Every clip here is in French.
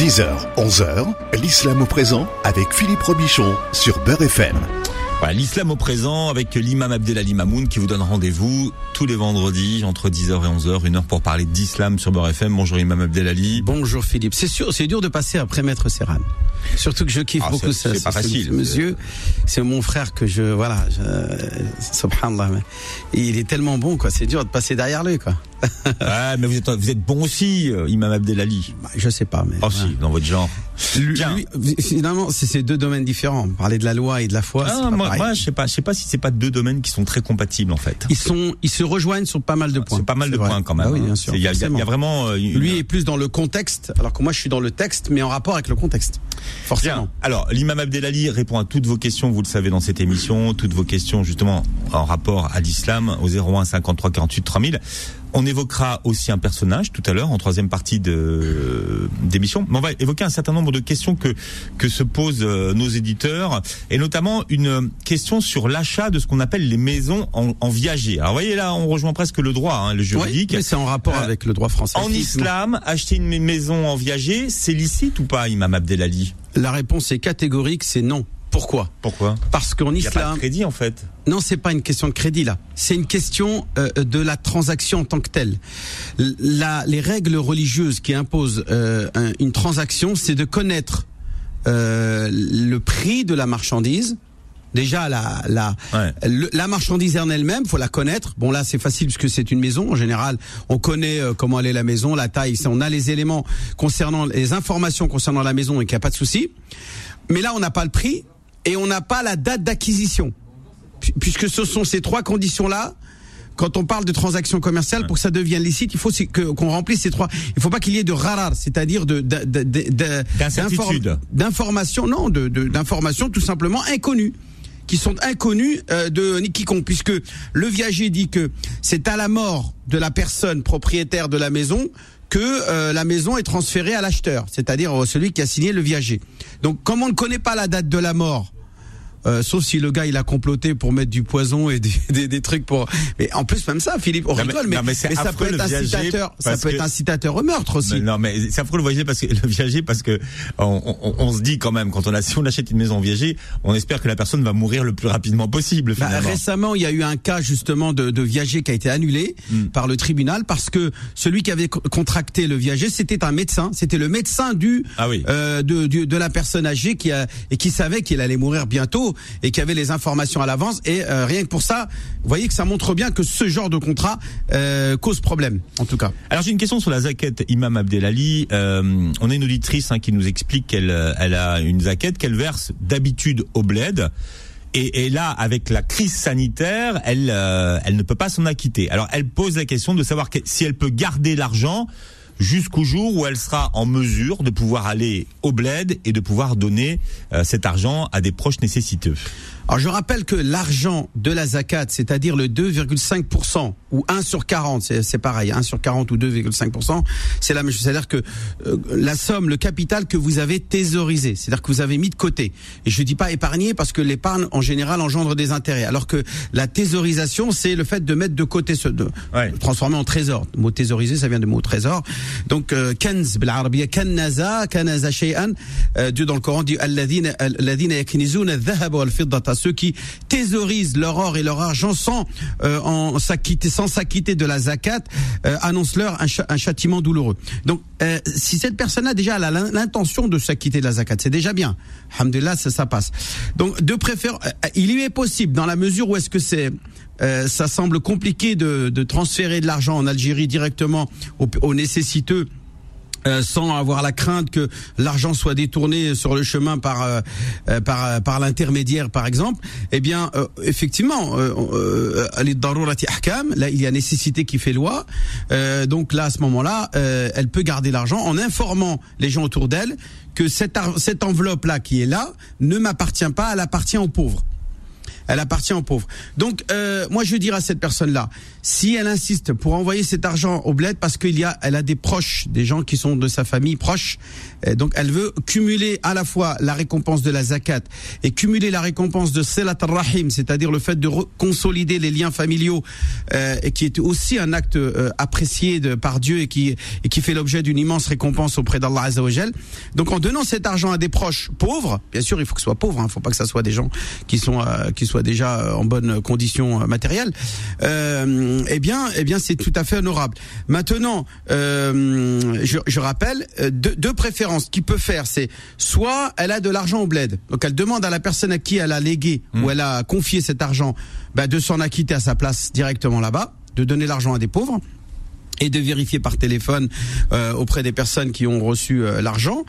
10h, 11h, l'islam au présent avec Philippe Robichon sur Beurre FM. Voilà, l'islam au présent avec l'imam Abdelali Mamoun qui vous donne rendez-vous tous les vendredis entre 10h et 11h, une heure pour parler d'islam sur Beurre FM. Bonjour imam Abdelali. Bonjour Philippe. C'est sûr, c'est dur de passer après Maître Serran. Surtout que je kiffe Ah, beaucoup ça. c'est pas facile. ce Monsieur, c'est mon frère que je, voilà, je, subhanallah. mais Il est tellement bon, quoi. C'est dur de passer derrière lui, quoi. Ah, mais vous êtes, vous êtes bon aussi, euh, imam Abdelali. Bah, je sais pas, mais. Oh si, dans votre genre. Lui, lui, finalement, c'est deux domaines différents. Parler de la loi et de la foi, c'est Ah, pas moi, moi, je sais pas, je sais pas si c'est pas deux domaines qui sont très compatibles en fait. Ils sont, ils se rejoignent sur pas mal de points. C'est pas mal de vrai. points quand même. Bah oui, hein. bien sûr. Il y, a- y vraiment euh, une- Lui est plus dans le contexte, alors que moi je suis dans le texte, mais en rapport avec le contexte. Forcément. Bien. Alors, l'imam Abdelali répond à toutes vos questions, vous le savez, dans cette émission, toutes vos questions justement en rapport à l'islam au 01 53 48 3000. On évoquera aussi un personnage tout à l'heure en troisième partie de d'émission. Mais on va évoquer un certain nombre de questions que que se posent euh, nos éditeurs et notamment une question sur l'achat de ce qu'on appelle les maisons en, en viager. Alors, vous voyez là, on rejoint presque le droit, hein, le Oui, juridique. mais c'est en rapport Euh, avec le droit français. En islam, acheter une maison en viager, c'est licite ou pas, Imam Abdelali? La réponse est catégorique, c'est non. Pourquoi? Pourquoi? Parce qu'en a pas islam, de crédit en fait. non, c'est pas une question de crédit là. C'est une question euh, de la transaction en tant que telle. La, les règles religieuses qui imposent euh, un- une transaction, c'est de connaître euh, le prix de la marchandise. Déjà, la, la, Ouais. le- la marchandise en elle-même, faut la connaître. Bon là, c'est facile puisque c'est une maison. En général, on connaît euh, comment elle est la maison, la taille. On a les éléments concernant les informations concernant la maison et qu'il n'y a pas de souci. Mais là, on n'a pas le prix et on n'a pas la date d'acquisition, Pu- puisque ce sont ces trois conditions-là. Quand on parle de transaction commerciale, pour que ça devienne licite, il faut qu'on remplisse ces trois. Il ne faut pas qu'il y ait de rarar, c'est-à-dire de, d'informations, non, d'informations tout simplement inconnues qui sont inconnues euh, de quiconque, puisque le viager dit que c'est à la mort de la personne propriétaire de la maison que euh, la maison est transférée à l'acheteur, c'est-à-dire euh, celui qui a signé le viager. Donc, comme on ne connaît pas la date de la mort, euh, sauf si le gars il a comploté pour mettre du poison et des, des, des trucs pour. Mais en plus même ça, Philippe, on Non, mais- rigole, mais, non, mais c'est ça peut être incitateur, ça peut que- être incitateur au meurtre aussi. Mais non, mais c'est affreux le voyager parce que le viager parce que on, on- on se dit quand même quand on a si on achète une maison viager, on espère que la personne va mourir le plus rapidement possible Bah, finalement. récemment, il y a eu un cas justement de, de viager qui a été annulé Hmm. par le tribunal parce que celui qui avait co- contracté le viager, c'était un médecin, c'était le médecin du, Ah oui. euh, de, du- de la personne âgée qui a et qui savait qu'il allait mourir bientôt et qui avait les informations à l'avance et euh, rien que pour ça, vous voyez que ça montre bien que ce genre de contrat euh, cause problème en tout cas. Alors j'ai une question sur la zaquette Imam Abdelali. Euh, on a une auditrice hein, qui nous explique qu'elle euh, elle a une zaquette qu'elle verse d'habitude au bled. Et, et là, avec la crise sanitaire, elle, euh, elle ne peut pas s'en acquitter. Alors, elle pose la question de savoir si elle peut garder l'argent jusqu'au jour où elle sera en mesure de pouvoir aller au bled et de pouvoir donner euh, cet argent à des proches nécessiteux. Alors je rappelle que l'argent de la zakat, c'est-à-dire le 2,5% ou 1 sur 40, c'est pareil, 1 sur 40 ou 2,5%, c'est la même chose. C'est-à-dire que euh, la somme, le capital que vous avez thésaurisé, c'est-à-dire que vous avez mis de côté. Et je dis pas épargner parce que l'épargne en général engendre des intérêts, alors que la thésaurisation, c'est le fait de mettre de côté ce de Ouais. transformer en trésor. Le mot thésauriser, ça vient du mot trésor. Donc euh, kanz bil arabia kanaza shay'an. Euh, Dieu dans le Coran dit alladhina alladhina yaknizuna adh-dhahaba wal fiddata ceux qui thésaurisent leur or et leur argent sans euh, s'acquitter sans s'acquitter de la zakat euh, annonce-leur un, châtiment douloureux. Donc euh, si cette déjà elle a l'in- l'intention de s'acquitter de la zakat, c'est déjà bien. Alhamdulillah, ça, passe. Donc de euh, il lui est possible dans la mesure où est-ce que c'est ça semble compliqué de, transférer de l'argent en Algérie directement aux nécessiteux. Euh, sans avoir la crainte que l'argent soit détourné sur le chemin par euh, euh, par par l'intermédiaire par exemple eh bien euh, effectivement euh, euh, les ahkam là il y a nécessité qui fait loi. Euh, donc là à ce moment-là euh, elle peut garder l'argent en informant les gens autour d'elle que cette cette enveloppe là qui est là ne m'appartient pas elle appartient aux pauvres elle appartient aux pauvres. Donc, euh, moi, je dirais à cette personne-là, si elle insiste pour envoyer cet argent au bled, parce qu'il y a, elle a des proches, des gens qui sont de sa famille proche, euh, donc elle veut cumuler à la fois la récompense de la zakat et cumuler la récompense de Selat rahim c'est-à-dire le fait de consolider les liens familiaux, euh, et qui est aussi un acte euh, apprécié de, par Dieu et qui, et qui fait l'objet d'une immense récompense auprès d'Allah Azzawajal. Donc en donnant cet argent à des proches pauvres, bien sûr, il faut que ce soit pauvre, il hein, faut pas que ça soit des gens qui sont euh, qui soient déjà en bonne condition matérielle. eh bien, eh bien, c'est tout à fait honorable. Maintenant, je, je, rappelle deux, deux préférences qu'il peut faire, c'est soit elle a de l'argent au bled, donc elle demande à la personne à qui elle a légué ou hmm. elle a confié cet argent bah, de s'en acquitter à sa place directement là-bas, de donner l'argent à des pauvres et de vérifier par téléphone euh, auprès des personnes qui ont reçu euh, l'argent,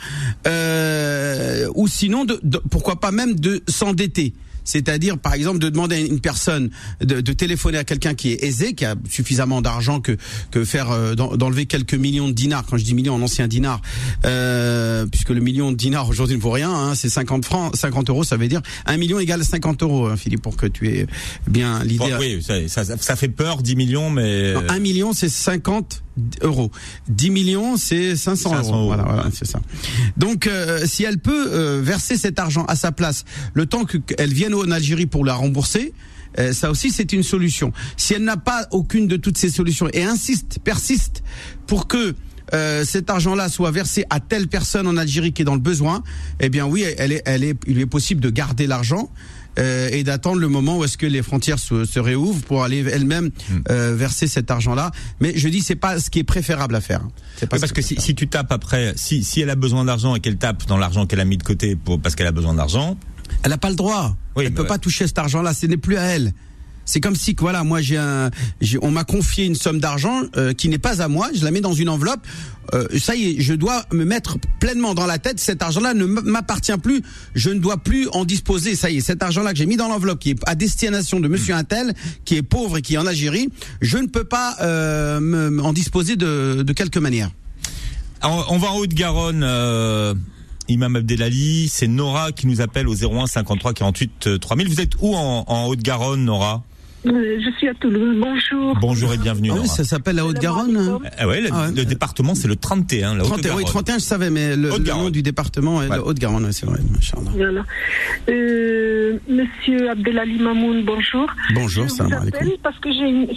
euh, ou sinon, de, pourquoi pas même de s'endetter c'est-à-dire par exemple de demander à une personne de, de téléphoner à quelqu'un qui est aisé, qui a suffisamment d'argent que que faire euh, d'enlever quelques millions de dinars. Quand je dis millions en ancien dinar, euh, puisque le million de dinars aujourd'hui ne vaut rien, hein, c'est 50 francs, 50 euros, ça veut dire un million égale 50 euros, hein, Philippe, pour que tu aies bien l'idée. oui, ça, ça, ça, fait peur, 10 millions, mais un million c'est 50 euros. 10 millions, c'est 500, euros. Voilà, voilà c'est ça. Donc, euh, si elle peut euh, verser cet argent à sa place, le temps qu'elle vienne en Algérie pour la rembourser, euh, ça aussi c'est une solution. Si elle n'a pas aucune de toutes ces solutions et insiste, persiste pour que cet argent-là soit versé à telle personne en Algérie qui est dans le besoin, eh bien oui, elle est, elle est, il est possible de garder l'argent euh, et d'attendre le moment où est-ce que les frontières se, se réouvrent pour aller elles-mêmes hmm. euh, verser cet argent-là. Mais je dis c'est pas ce qui est préférable à faire. C'est pas parce que si, si, tu tapes après, si, si elle a besoin d'argent et qu'elle tape dans l'argent qu'elle a mis de côté pour parce qu'elle a besoin d'argent, elle n'a pas le droit. Oui, elle peut pas toucher cet argent-là. Ce n'est plus à elle. C'est comme si voilà, moi j'ai un, on m'a confié une somme d'argent euh, qui n'est pas à moi, je la mets dans une enveloppe. Euh, ça y est, je dois me mettre pleinement dans la tête. Cet argent-là ne m'appartient plus. Je ne dois plus en disposer. Ça y est, cet argent-là que j'ai mis dans l'enveloppe, qui est à destination de Monsieur Intel, qui est pauvre et qui est en Algérie, je ne peux pas euh, en disposer de, de quelque manière. on va en Haute-Garonne. Euh... Imam Abdelali, c'est Nora qui nous appelle au 01 53 48 3000. Vous êtes où en, Haute-Garonne, Nora? Je suis à Toulouse. Bonjour. Bonjour et bienvenue. Ah oui, ça s'appelle la Haute-Garonne. Ah ouais, le, ah le, département c'est le 31. La 31, oui, 31, je savais, mais le, nom du département est la Haute-Garonne, c'est vrai. Voilà. Euh, Monsieur Abdelali Mamoun, bonjour. Bonjour, je vous appelle parce que j'ai une,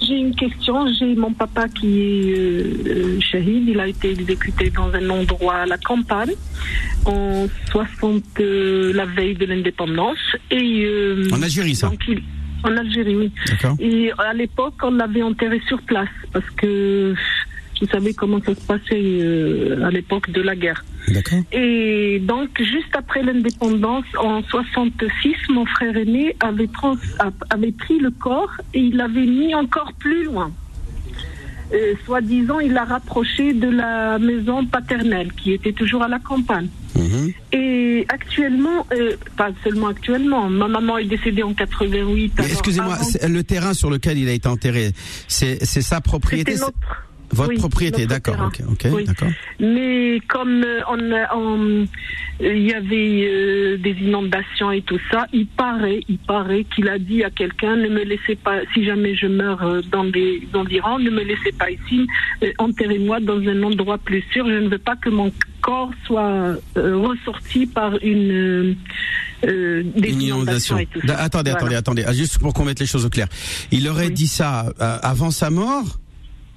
j'ai une question. J'ai mon papa qui est euh, shahid. Il a été exécuté dans un endroit à la campagne en 60, euh, la veille de l'indépendance. Et euh, en Algérie, ça. Donc, il, en Algérie, oui. Et à l'époque, on l'avait enterré sur place parce que vous savez comment ça se passait euh, à l'époque de la guerre. Et donc, juste après l'indépendance, en 66, mon frère aîné avait, avait pris le corps et il l'avait mis encore plus loin. Euh, soi-disant, il l'a rapproché de la maison paternelle qui était toujours à la campagne. Mhm. Et actuellement, euh, pas seulement actuellement, ma maman est décédée en 88. Excusez-moi, le terrain sur lequel il a été enterré, c'est sa propriété votre propriété, d'accord, ok, d'accord. Mais comme euh, on, il y avait euh, des inondations et tout ça, il paraît, il paraît qu'il a dit à quelqu'un ne me laissez pas, si jamais je meurs euh, dans des environs, ne me laissez pas ici, enterrez-moi dans un endroit plus sûr. Je ne veux pas que mon corps soit ressorti par une des. Et tout ça. Attendez, attendez, attendez, ah, juste pour qu'on mette les choses au clair. Il aurait dit ça avant sa mort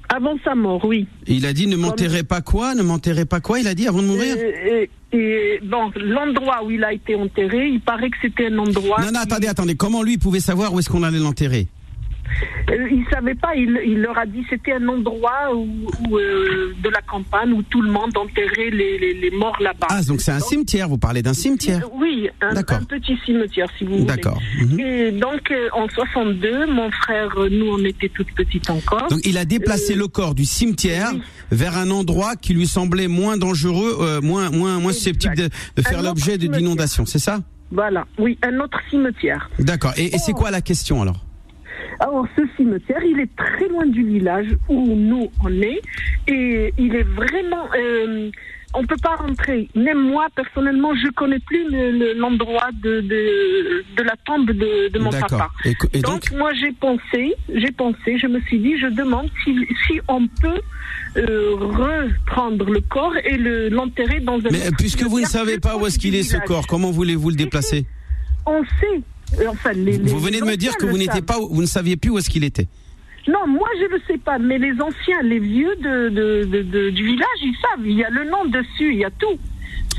avant sa mort, oui. Il a dit ne m'enterrez pas quoi Ne m'enterrez pas quoi Il a dit avant de mourir et, et, bon, l'endroit où il a été enterré, il paraît que c'était un endroit. Non, non, attendez, attendez. Comment lui pouvait savoir où est-ce qu'on allait l'enterrer? Euh, il savait pas, il, il, leur a dit c'était un endroit où, euh, de la campagne où tout le monde enterrait les, les, les morts là-bas. Ah, donc c'est un cimetière, vous parlez d'un cimetière euh, Oui, un, un, petit cimetière si vous voulez. D'accord. Mhm. Et donc en 62, mon frère, nous on était toutes petites encore. Donc il a déplacé le corps du cimetière vers un endroit qui lui semblait moins dangereux, moins, moins, moins susceptible de, de faire l'objet d'inondations, c'est ça Voilà, oui, un autre cimetière. D'accord. Et, et c'est quoi la question alors? Alors, ce cimetière, il est très loin du village où nous on est, et il est vraiment. Euh, on peut pas rentrer. Même moi, personnellement, je connais plus l'endroit de, de, la tombe de, mon papa. donc, moi, j'ai pensé, j'ai pensé, je me suis dit, je demande si, si on peut euh, reprendre le corps et l'enterrer dans un. Mais puisque vous ne savez pas où est-ce qu'il est ce corps, comment voulez-vous le déplacer? On sait. Enfin, vous venez de me dire que vous n'étiez pas, vous ne saviez plus où est-ce qu'il était. Non, moi je ne sais pas, mais les anciens, les vieux de, du village, ils savent. Il y a le nom dessus, il y a tout.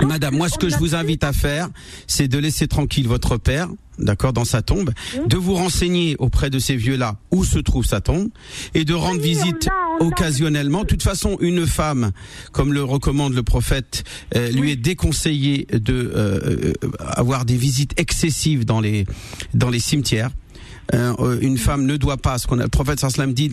Madame, moi ce que je vous invite à faire, c'est de laisser tranquille votre père, d'accord, dans sa tombe, de vous renseigner auprès de ces vieux-là où se trouve sa tombe, et de rendre visite occasionnellement. De toute façon, une femme, comme le recommande le prophète, euh, lui est déconseillé de euh, euh, avoir des visites excessives dans les dans les cimetières. Euh, une femme ne doit pas, ce qu'on a, le prophète sallam dit,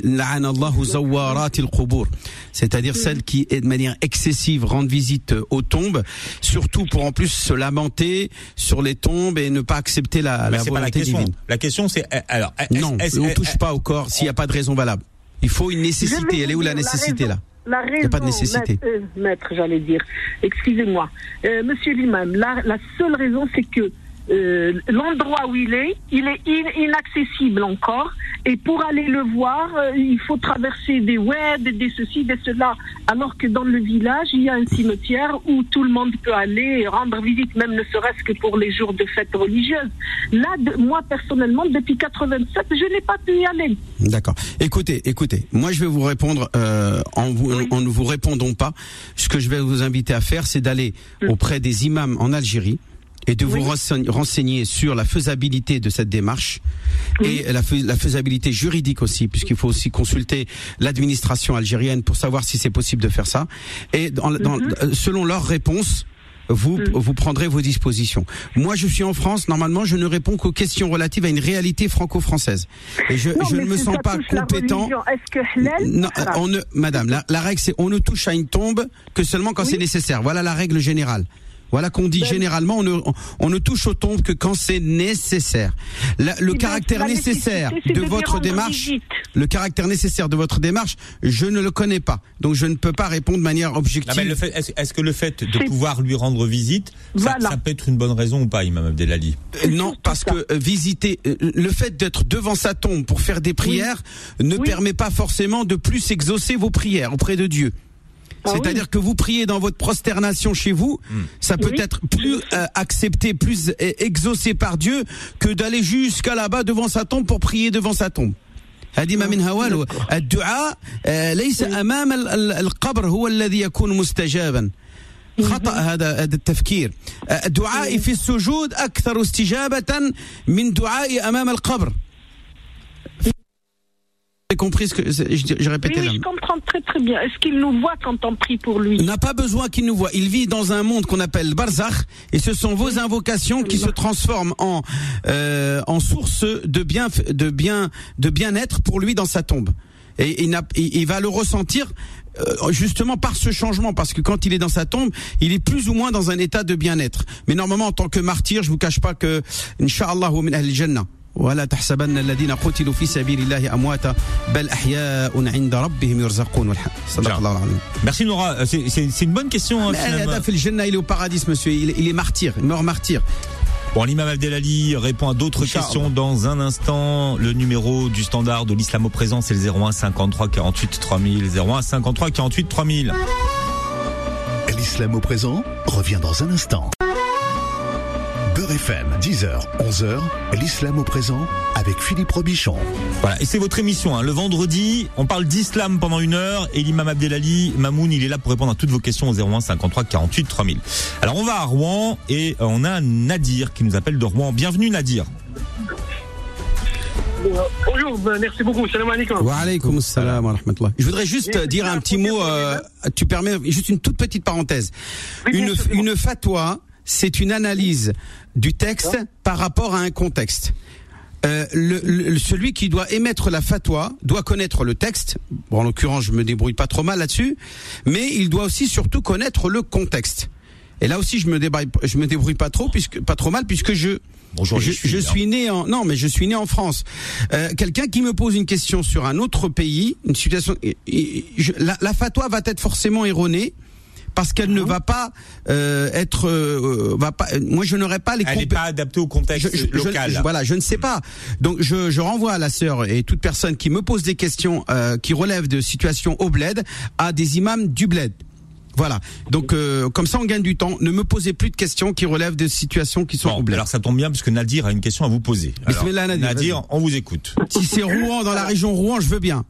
c'est-à-dire celle qui est de manière excessive rendre visite aux tombes, surtout pour en plus se lamenter sur les tombes et ne pas accepter la, la volonté la question. divine. La question c'est alors non, on touche pas au corps s'il n'y a pas de raison valable. Il faut une nécessité. Elle est où la nécessité là la raison, Il n'y a pas de nécessité. Maître, j'allais dire. Excusez-moi. Euh, monsieur l'imam, la, la seule raison, c'est que euh, l'endroit où il est, il est inaccessible encore. Et pour aller le voir, euh, il faut traverser des webs, des ceci, des cela. Alors que dans le village, il y a un cimetière où tout le monde peut aller et rendre visite, même ne serait-ce que pour les jours de fête religieuse. Là, moi personnellement, depuis 87, je n'ai pas pu y aller. D'accord. Écoutez, écoutez, moi je vais vous répondre euh, en, vous, en ne vous répondant pas. Ce que je vais vous inviter à faire, c'est d'aller mm. auprès des imams en Algérie et de vous renseigner sur la faisabilité de cette démarche et la, faisabilité juridique aussi, puisqu'il faut aussi consulter l'administration algérienne pour savoir si c'est possible de faire ça. Et dans, mhm. euh, selon leur réponse, vous, mhm. vous prendrez vos dispositions. Moi, je suis en France. Normalement, je ne réponds qu'aux questions relatives à une réalité franco-française. Et je, je ne me sens pas compétent. non, on ne, Madame, la, règle, c'est on ne touche à une tombe que seulement quand c'est nécessaire. Voilà la règle générale. Voilà qu'on dit ben, généralement, on ne, on ne, touche aux tombes que quand c'est nécessaire. le eh ben, caractère nécessaire de, votre démarche, le caractère nécessaire de votre démarche, je ne le connais pas. Donc je ne peux pas répondre de manière objective. Est-ce que le fait de pouvoir lui rendre visite, ça, peut être une bonne raison ou pas, Imam Abdelali euh, Non, parce que euh, visiter, euh, le fait d'être devant sa tombe pour faire des prières ne permet pas forcément de plus exaucer vos prières auprès de Dieu. Ah C'est-à-dire que vous priez dans votre prosternation chez vous, hmm. ça peut être plus euh, accepté, plus euh, exaucé par Dieu que d'aller jusqu'à là-bas devant sa tombe pour prier devant sa tombe. هذه ما منها والو الدعاء ليس امام القبر هو الذي يكون مستجابا خطا هذا هذا التفكير الدعاء في السجود اكثر استجابه من دعاء امام القبر avez compris ce que j'ai répété oui, Je comprends très très bien. Est-ce qu'il nous voit quand on prie pour lui? Il n'a pas besoin qu'il nous voit. Il vit dans un monde qu'on appelle Barzakh et ce sont vos invocations qui se transforment en euh, en source de bien de bien de bien-être pour lui dans sa tombe. Et il, il va le ressentir euh, justement par ce changement, parce que quand il est dans sa tombe, il est plus ou moins dans un état de bien-être. Mais normalement, en tant que martyr, je vous cache pas que, al-Jannah. ولا تحسبن الذين قتلوا في سبيل الله امواتا بل احياء عند ربهم يرزقون صدق الله العظيم Merci Nora, c'est une bonne question. Hein, في الجنة il est au paradis monsieur, il, il est martyr, mort martyr. Bon, l'imam Abdelali répond à d'autres questions dans un instant. Le numéro du standard de l'islam au présent, c'est le 01 53 48 3000. 01 53 48 3000. L'islam au présent revient dans un instant. Beurre FM, 10h, 11h, l'islam au présent avec Philippe Robichon. Voilà, et c'est votre émission. Hein. Le vendredi, on parle d'islam pendant une heure et l'imam Abdelali Mamoun, il est là pour répondre à toutes vos questions au 01 53 48 3000. Alors on va à Rouen et euh, on a Nadir qui nous appelle de Rouen. Bienvenue Nadir. Bonjour, ben, merci beaucoup. Salam alaikum. Wa alaikum salam wa rahmatullah. Je voudrais juste dire un petit mot, euh, tu permets, juste une toute petite parenthèse. une, une fatwa, c'est une analyse du texte par rapport à un contexte. Euh, le, celui qui doit émettre la fatwa doit connaître le texte. Bon, en l'occurrence, je me débrouille pas trop mal là-dessus, mais il doit aussi surtout connaître le contexte. Et là aussi, je me débrouille, je me débrouille pas trop, puisque pas trop mal, puisque je Bonjour, je, je suis né en non, mais je suis né en France. Euh, Quelqu'un qui me pose une question sur un autre pays, une situation, la, la fatwa va être forcément erronée parce qu'elle ne va pas euh, être euh, va pas moi je n'aurais pas les elle n'est pas adaptée au contexte local voilà je ne sais pas donc je, je renvoie à la sœur et toute personne qui me pose des questions euh, qui relèvent de situations au bled à des imams du bled voilà. Donc euh, comme ça on gagne du temps. Ne me posez plus de questions qui relèvent de situations qui sont bon, Alors ça tombe bien puisque Nadir a une question à vous poser. Alors, Nadir, Nadir on vous écoute. Si c'est Rouen dans la région Rouen, je veux bien.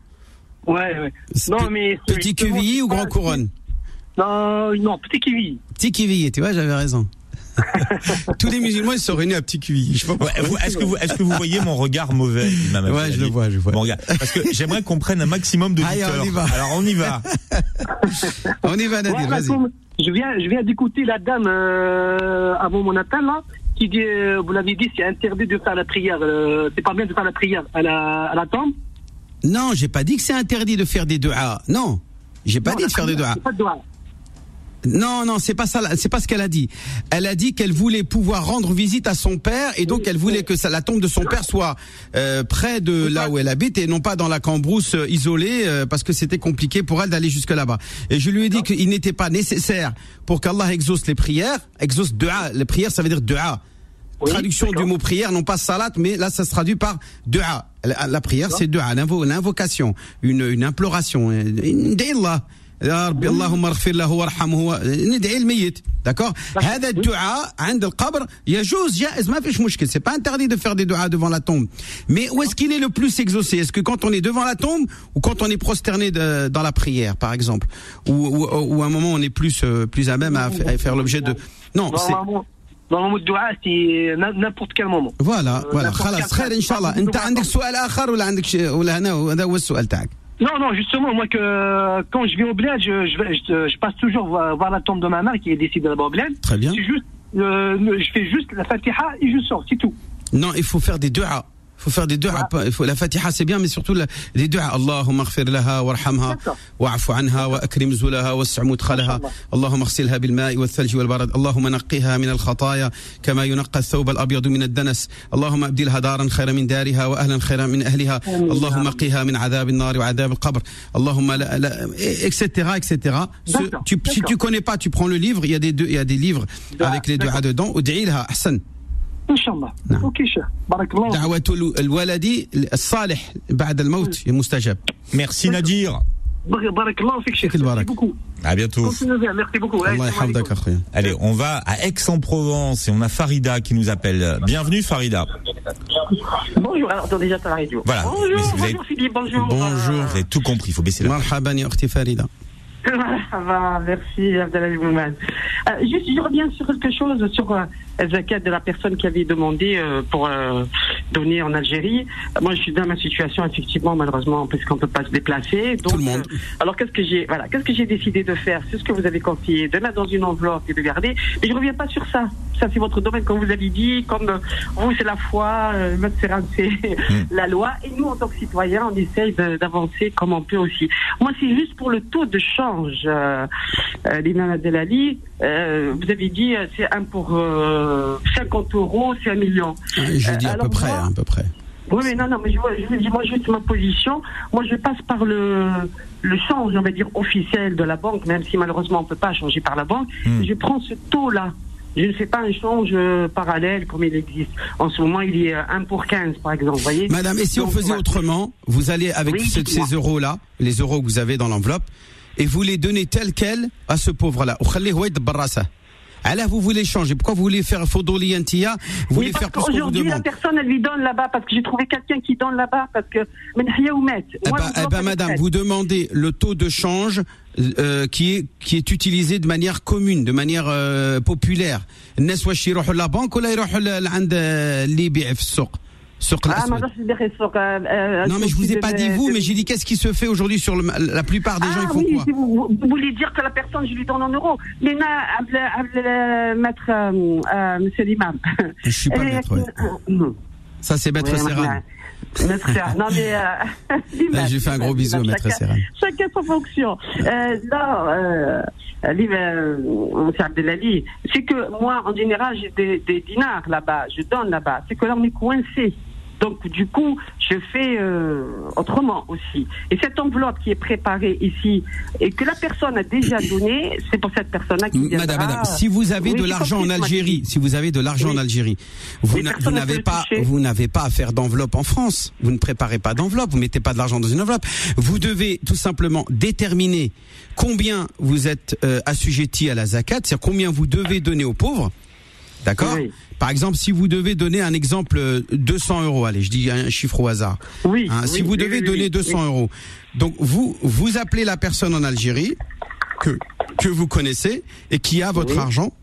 Ouais, ouais. Non, mais petit Quevilly ou Grand Couronne non, non, Petit Kiwi. Petit Kiwi, tu vois, j'avais raison. Tous les musulmans ils sont réunis à Petit Kiwi. est-ce que vous est-ce que vous voyez mon regard mauvais Ouais, je le vois, je vois. parce que j'aimerais qu'on prenne un maximum de Allez, on y va. Alors on y va. on y va Nadir, vas-y. Je viens je viens d'écouter la dame euh, avant mon appel là qui dit euh, vous l'avez dit c'est interdit de faire la prière euh, c'est pas bien de faire la prière à la à la tombe Non, j'ai pas dit que c'est interdit de faire des du'a. Non. J'ai pas dit de faire des du'a. Non, non, c'est pas ça. C'est pas ce qu'elle a dit. Elle a dit qu'elle voulait pouvoir rendre visite à son père et donc elle voulait que ça, la tombe de son père soit euh, près de là où elle habite et non pas dans la cambrousse euh, isolée euh, parce que c'était compliqué pour elle d'aller jusque là-bas. Et je lui ai dit qu'il n'était pas nécessaire pour qu'Allah exauce les prières, exauce dua. Les prières, ça veut dire dua. Traduction du mot prière, non pas salat, mais là ça se traduit par dua. La, prière, c'est dua, l'invocation, une, une imploration. Allah. يا ربي اللهم اغفر له وارحمه ندعي الميت d'accord هذا الدعاء عند القبر يجوز جائز ما فيش مشكل c'est pas interdit de faire des duas devant la tombe mais où est-ce qu'il est le plus exaucé est-ce que quand on est devant la tombe ou quand on est prosterné de, dans la prière par exemple ou, ou, ou à un moment on est plus euh, plus à même à, à faire l'objet de non c'est dans le mot de dua, c'est n'importe quel moment. Voilà, voilà. خلاص خير ان شاء الله. انت عندك سؤال اخر ولا عندك ولا هنا هذا هو السؤال تاعك؟ non, non, justement, moi, que quand je vais au bled, je, je, je, passe toujours voir, la tombe de ma mère qui est décidée là-bas au bled. Très bien. Juste, euh, je fais juste la fatiha et je sors, c'est tout. Non, il faut faire des du'a faut faire des du'a il faut la fatiha c'est bien mais surtout les du'a اللهم اغفر لها وارحمها واعف عنها واكرم زلها واسع مدخلها اللهم اغسلها بالماء والثلج والبرد اللهم نقها من الخطايا كما ينقى الثوب الابيض من الدنس اللهم ابدلها دارا خيرا من دارها واهلا خيرا من اهلها اللهم قها من عذاب النار وعذاب القبر اللهم لا لا etc etc tu, si tu connais pas tu prends le livre. Il y a des il y a des livres avec les du'a dedans. ادعي لها احسن ان شاء الله نعم. اوكي شيخ بارك الله دعوة الولد الصالح بعد الموت مستجاب ميرسي نادير بارك الله فيك شيخ البركة À bientôt. Merci beaucoup. Allez, on va à Aix-en-Provence et on a Farida qui nous appelle. Bienvenue Farida. Bonjour, alors déjà à la radio. Voilà. Bonjour, bonjour Philippe, bonjour. Bonjour, vous avez tout compris, il faut baisser la Marhaban ya Farida. Ça va, merci Abdelali Mouman. Euh, juste, je reviens sur quelque chose, sur euh, Zakat de la personne qui avait demandé euh, pour euh, donner en Algérie. Moi, je suis dans ma situation, effectivement, malheureusement, parce qu'on peut pas se déplacer. Donc, Tout le monde. Euh, alors, qu'est-ce que j'ai, voilà, qu'est-ce que j'ai décidé de faire? C'est ce que vous avez conseillé, de mettre dans une enveloppe et de garder. Mais je reviens pas sur ça. Ça, c'est votre domaine, comme vous avez dit. Comme euh, vous, c'est la foi, euh, c'est mm. la loi. Et nous, en tant que citoyens, on essaye d'avancer comme on peut aussi. Moi, c'est juste pour le taux de change, euh, euh, l'imam Abdelali. Euh, vous avez dit, c'est un pour 50 euros, c'est un million. J'ai dit à peu près, à peu près. Oui, mais non, non, mais je, je dis moi juste ma position. Moi, je passe par le, le change, on va dire, officiel de la banque, même si malheureusement on ne peut pas changer par la banque. Hmm. Je prends ce taux-là. Je ne fais pas un change euh, parallèle comme il existe. En ce moment, il y a 1 pour 15, par exemple. Voyez Madame, et si on faisait autrement, vous allez avec ces euros-là, les euros que vous avez dans l'enveloppe, et vous les donnez tel quel à ce pauvre-là. Alors vous voulez changer Pourquoi vous voulez faire Fodoli Antia Vous voulez faire parce Aujourd'hui, la personne, elle lui donne là-bas, parce que j'ai trouvé quelqu'un qui donne là-bas, parce que. mais rien Eh bah, eh bah, madame, vous demandez le taux de change euh, qui, est, qui est utilisé de manière commune, de manière euh, populaire. Ah, euh, euh, non, mais je vous ai pas dit vous, mais j'ai dit qu'est-ce qui se fait aujourd'hui sur la plupart des ah gens, ils font oui, quoi vous, voulez dire que la personne, je lui donne en euros. Mais euh, maître, euh, monsieur l'imam. Je suis pas maître. Ça, c'est maître Serran non mais euh, j'ai fait un gros bisou, maître chacun, chacun sa fonction. Euh, non, euh, euh, Abdelali, c'est que moi en général j'ai des, des dinars là-bas, je donne là-bas. C'est que là on est coincé. Donc du coup, je fais euh, autrement aussi. Et cette enveloppe qui est préparée ici et que la personne a déjà donné, c'est pour cette personne-là qui viendra. Madame, madame, si vous avez de l'argent en Algérie, si vous avez de l'argent en Algérie, vous n'avez pas, vous n'avez pas à faire d'enveloppe en France. Vous ne préparez pas d'enveloppe, vous mettez pas de l'argent dans une enveloppe. Vous devez tout simplement déterminer combien vous êtes euh, assujetti à la zakat, c'est-à-dire combien vous devez donner aux pauvres. D'accord Par exemple, si vous devez donner un exemple 200 euh, euros, allez, je dis un chiffre au hasard. Oui. Hein, si vous devez donner 200 euros, donc vous vous appelez la personne en Algérie que que vous connaissez et qui a votre argent,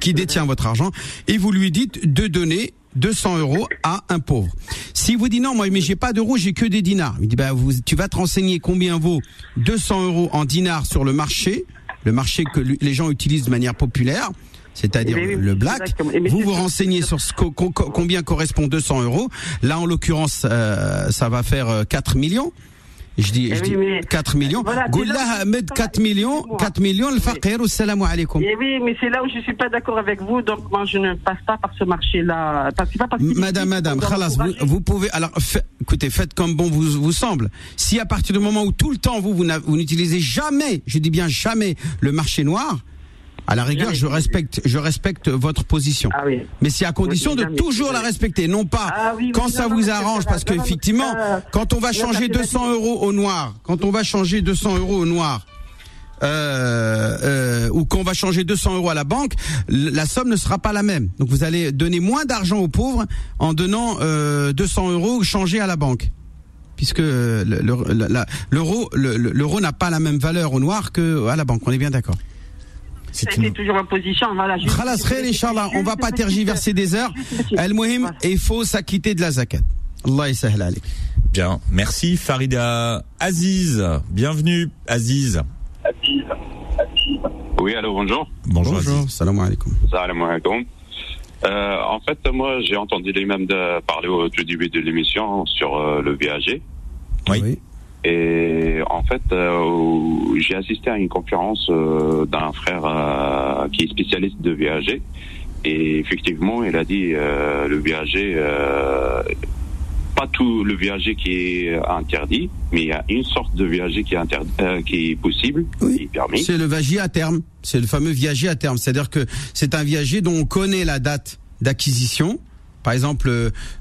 qui détient votre argent, et vous lui dites de donner 200 euros à un pauvre. Si vous dites non, moi, mais j'ai pas d'euros, j'ai que des dinars. Il dit, bah, vous, tu vas te renseigner combien vaut 200 euros en dinars sur le marché, le marché que les gens utilisent de manière populaire c'est-à-dire le black. Vous vous renseignez sur ce combien correspond 200 euros. Là, en l'occurrence, euh, ça va faire 4 euh, millions. Je dis, je dis 4 millions. Goulah Ahmed, 4 millions, 4 millions, le faqir, au salam alaikum. Eh oui, mais c'est là où je suis pas d'accord avec vous, donc moi je ne passe pas par ce marché-là. Madame, madame, khalas, vous, vous, pouvez, alors, écoutez, faites comme bon vous, vous semble. Si à partir du moment où tout le temps vous, vous n'utilisez jamais, je dis bien jamais, le marché noir, à la rigueur, je respecte, je respecte votre position. Ah Mais c'est à condition de toujours la respecter, non pas ah quand ça vous arrange, parce qu'effectivement, quand on va changer 200 euros au noir, quand on va changer 200 euros au noir, euh, euh, ou qu'on va changer 200 euros à la banque, la somme ne sera pas la même. Donc vous allez donner moins d'argent aux pauvres en donnant euh, 200 euros changés à la banque puisque l'euro l'euro n'a pas la même valeur au noir que à la banque. On est bien d'accord. C'est une... toujours en position. Voilà, On On va pas tergiverser des heures. El Mohim, il faut s'acquitter de la zakat. Allah Bien, merci Farida Aziz. Bienvenue Aziz. Aziz. Oui, allô, bonjour. Bonjour, bonjour. Salam alaikum. Salam alaikum. Euh, en fait, moi, j'ai entendu l'imam parler au tout début de l'émission sur euh, le VAG. oui. Et en fait, euh, j'ai assisté à une conférence euh, d'un frère euh, qui est spécialiste de VAG. Et effectivement, il a dit le VAG, pas tout le VAG qui est interdit, mais il y a une sorte de VAG qui est, interdit, qui est possible, qui est permis. C'est le VAG à terme. C'est le fameux viager à terme. C'est-à-dire que c'est un viager dont on connaît la date d'acquisition. Par exemple,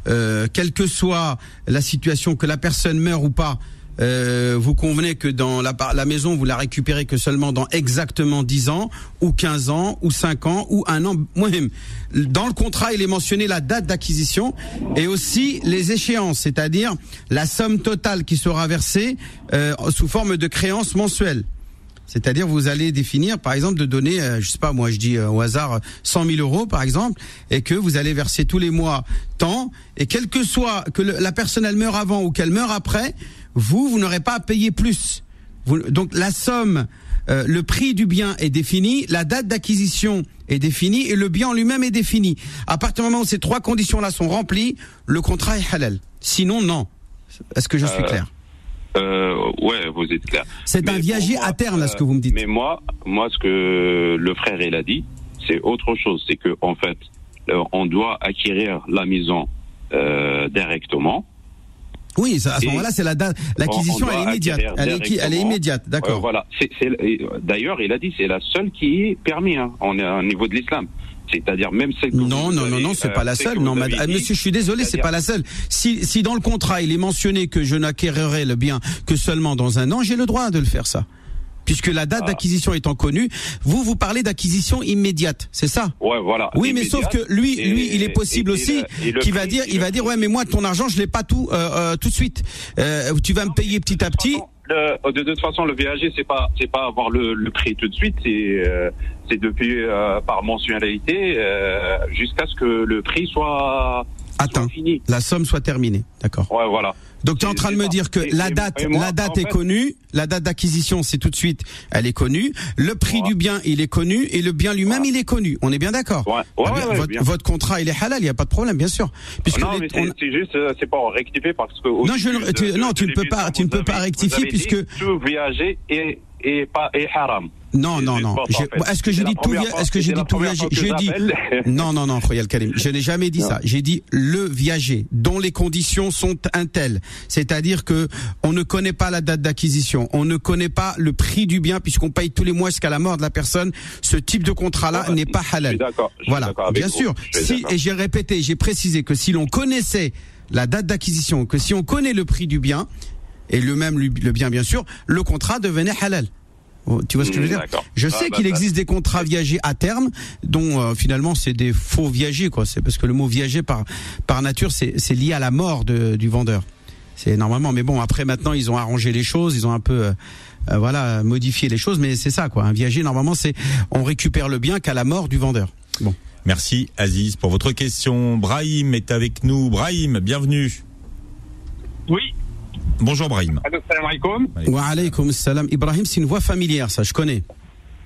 quelle que soit la situation, que la personne meure ou pas, euh, vous convenez que dans la, la maison, vous la récupérez que seulement dans exactement 10 ans, ou 15 ans, ou 5 ans, ou un an. Dans le contrat, il est mentionné la date d'acquisition et aussi les échéances, c'est-à-dire la somme totale qui sera versée euh, sous forme de créance mensuelle. C'est-à-dire vous allez définir, par exemple, de donner, euh, je sais pas, moi je dis au hasard 100 000 euros, par exemple, et que vous allez verser tous les mois tant, et quel que soit que la personne elle meurt avant ou qu'elle meurt après, vous, vous n'aurez pas à payer plus. donc la somme, euh, le prix du bien est défini, la date d'acquisition est définie et le bien en lui-même est défini. À partir du moment où ces trois conditions-là sont remplies, le contrat est halal. Sinon, non. Est-ce que je suis euh, clair euh, ouais, vous êtes clair. C'est un viager à terme, là, ce que vous me dites. Mais moi, moi, ce que le frère il a dit, c'est autre chose. C'est que en fait, on doit acquérir la maison directement oui, à ce moment-là, c'est la date. L'acquisition, elle est immédiate. Elle est, elle est immédiate, d'accord. voilà. D'ailleurs, il a dit, c'est la seule qui est permise. Hein. Au niveau de l'islam. C'est-à-dire même celle que non, non, non, non, c'est pas la seule. Non, monsieur, je suis désolé, c'est pas la seule. Si, si dans le contrat il est mentionné que je n'acquérirai le bien que seulement dans un an, j'ai le droit de le faire ça puisque la date ah. d'acquisition étant connue, vous vous parlez d'acquisition immédiate, c'est ça? Ouais, voilà. Oui, mais sauf que lui, lui, il est possible aussi qu'il va dire, il va dire, ouais, mais moi, ton argent, je l'ai pas tout euh, euh, tout de suite. Euh, tu vas me payer petit à petit. de, toute façon, le VAG, c'est pas, c'est pas avoir le, le, prix tout de suite, c'est, c'est depuis par mensualité jusqu'à ce que le prix soit atteint, la somme soit terminée. D'accord. Ouais, voilà. Donc tu es en train de me dire que la date, la date est connue, la date d'acquisition c'est tout de suite, elle est connue, le prix du bien il est connu et le bien lui-même il est connu. On est bien d'accord. Ouais. Ouais, eh votre, votre, contrat il est halal, il y a pas de problème bien sûr. Puisque non, mais c'est juste, euh, c'est pas rectifier parce que. Non, je, tu, non, tu ne peux pas, tu ne peux pas rectifier puisque. Tout voyager est, est pas est haram. Non, non, non. Est-ce que j'ai dit tout Est-ce que j'ai dit tout viager J'ai dit non, non, non, Khoyal Karim. Je n'ai jamais dit ça. J'ai dit le viager dont les conditions sont un tel. C'est-à-dire que on ne connaît pas la date d'acquisition, on ne connaît pas le prix du bien puisqu'on paye tous les mois jusqu'à la mort de la personne. Ce type de contrat-là n'est pas halal. Voilà. Bien sûr. Si et j'ai répété, j'ai précisé que si l'on connaissait la date d'acquisition, que si on connaît le prix du bien et le même le bien bien sûr, le contrat devenait halal. Oh, tu vois ce que je veux dire Je sais ah, qu'il bah, existe des contrats viagers à terme, dont euh, finalement c'est des faux viagers, quoi. C'est parce que le mot viager par par nature, c'est lié à la mort de, du vendeur. C'est normalement, mais bon, après maintenant ils ont arrangé les choses, ils ont un peu euh, euh, voilà modifié les choses, mais c'est ça, quoi. Un viager normalement c'est on récupère le bien qu'à la mort du vendeur. Bon. Merci Aziz pour votre question. Brahim est avec nous. Brahim, bienvenue. Oui. Bonjour Brahim. Salam alaikum. Wa alaikum salam. Ibrahim, c'est une voix familière, ça, je connais.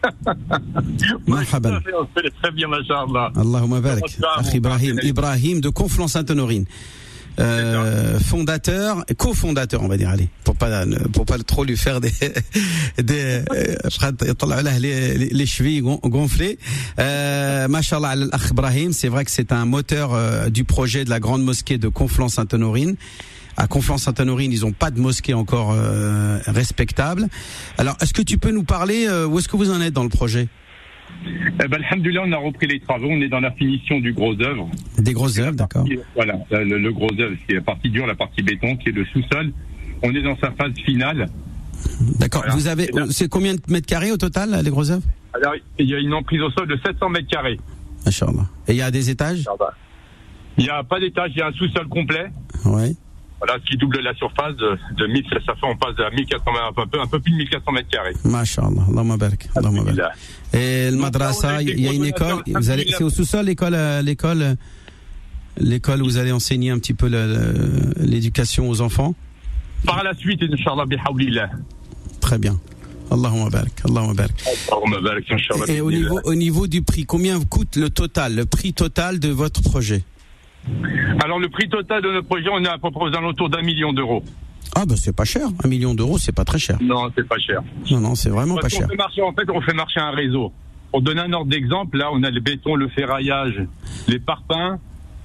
Marhaban. Très bien, machallah. Allahumma barak. Ibrahim. Ibrahim de Conflans Sainte-Honorine. Euh, fondateur, cofondateur, on va dire, allez, pour pas pour pas trop lui faire des des euh, les, les chevilles gonflées. Euh, al Ibrahim, c'est vrai que c'est un moteur euh, du projet de la grande mosquée de Conflans Sainte-Honorine à Conflans-Sainte-Honorine, ils n'ont pas de mosquée encore euh, respectable. Alors, est-ce que tu peux nous parler euh, où est-ce que vous en êtes dans le projet? Eh ben, Alhamdulillah, on a repris les travaux. On est dans la finition du gros œuvre. Des grosses œuvres, d'accord. Voilà, le, gros œuvre, c'est la partie dure, la partie béton, qui est le sous-sol. On est dans sa phase finale. D'accord. Vous avez, c'est combien de mètres carrés au total, les grosses œuvres? Alors, il y a une emprise au sol de 700 mètres carrés. Et il y a des étages? Il n'y a pas d'étage, il y a un sous-sol complet. Oui. Voilà, ce qui double la surface de, de 1000, ça fait on passe à 1400, un peu, un peu plus de 1400 mètres carrés. Masha'Allah, Allahumma barak. Et le madrasa, il y a une école, vous allez, c'est au sous-sol l'école, euh, l'école, euh, l'école où vous allez enseigner un petit peu l'éducation aux enfants? Par la suite, Inch'Allah, bihawlillah. Très bien. Allahumma barak, Allahumma barak. Allahumma barak, Et au niveau, au niveau du prix, combien coûte le total, le prix total de votre projet? Alors le prix total de notre projet, on est à peu près aux alentours d'un million d'euros. Ah bah c'est pas cher, un million d'euros c'est pas très cher. Non, c'est pas cher. Non, non, c'est vraiment pas cher. Fait marcher, en fait, on fait marcher un réseau. Pour donner un ordre d'exemple, là on a le béton, le ferraillage, les parpaings,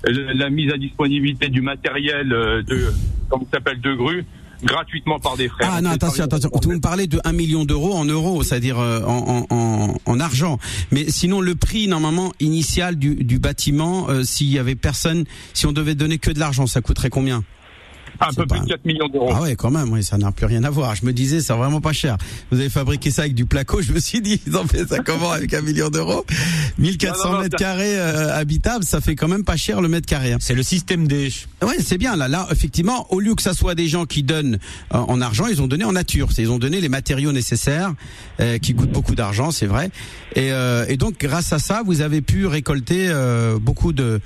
la mise à disponibilité du matériel euh, de, comment s'appelle, de grue gratuitement par des frères. Ah non, attention, attention. Vous me parlez de 1 million d'euros en euros, c'est-à-dire euh, en, en, en, argent. Mais sinon, le prix normalement initial du, du bâtiment, euh, s'il y avait personne, si on devait donner que de l'argent, ça coûterait combien? Un peu plus de 4 millions d'euros. Ah ouais, quand même, oui, ça n'a plus rien à voir. Je me disais, c'est vraiment pas cher. Vous avez fabriqué ça avec du placo, je me suis dit, ils ont fait ça comment avec un million d'euros? 1400 mètres carrés euh, habitables, ça fait quand même pas cher le mètre carré. Hein. C'est le système des. Ouais, c'est bien. Là, là, effectivement, au lieu que ça soit des gens qui donnent euh, en argent, ils ont donné en nature. Ils ont donné les matériaux nécessaires, euh, qui coûtent beaucoup d'argent, c'est vrai. Et, et, donc, grâce à ça, vous avez pu récolter beaucoup de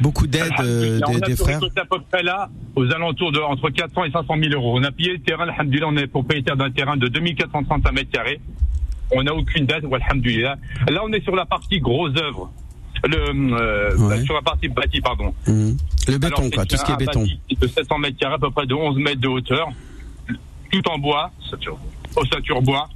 beaucoup d'aide euh, des, des frères. On à peu près là, aux alentours de entre 400 et 500 000 euros. On a payé le terrain, alhamdulillah, on est propriétaire d'un terrain de 2435 mètres carrés. On n'a aucune dette, alhamdulillah. Là, on est sur la partie gros œuvre. Le, euh, sur la partie bâtie, pardon. Mmh. Le béton, quoi, tout ce qui est béton. De 700 mètres carrés, à peu près de 11 mètres de hauteur, tout en bois, ossature bois.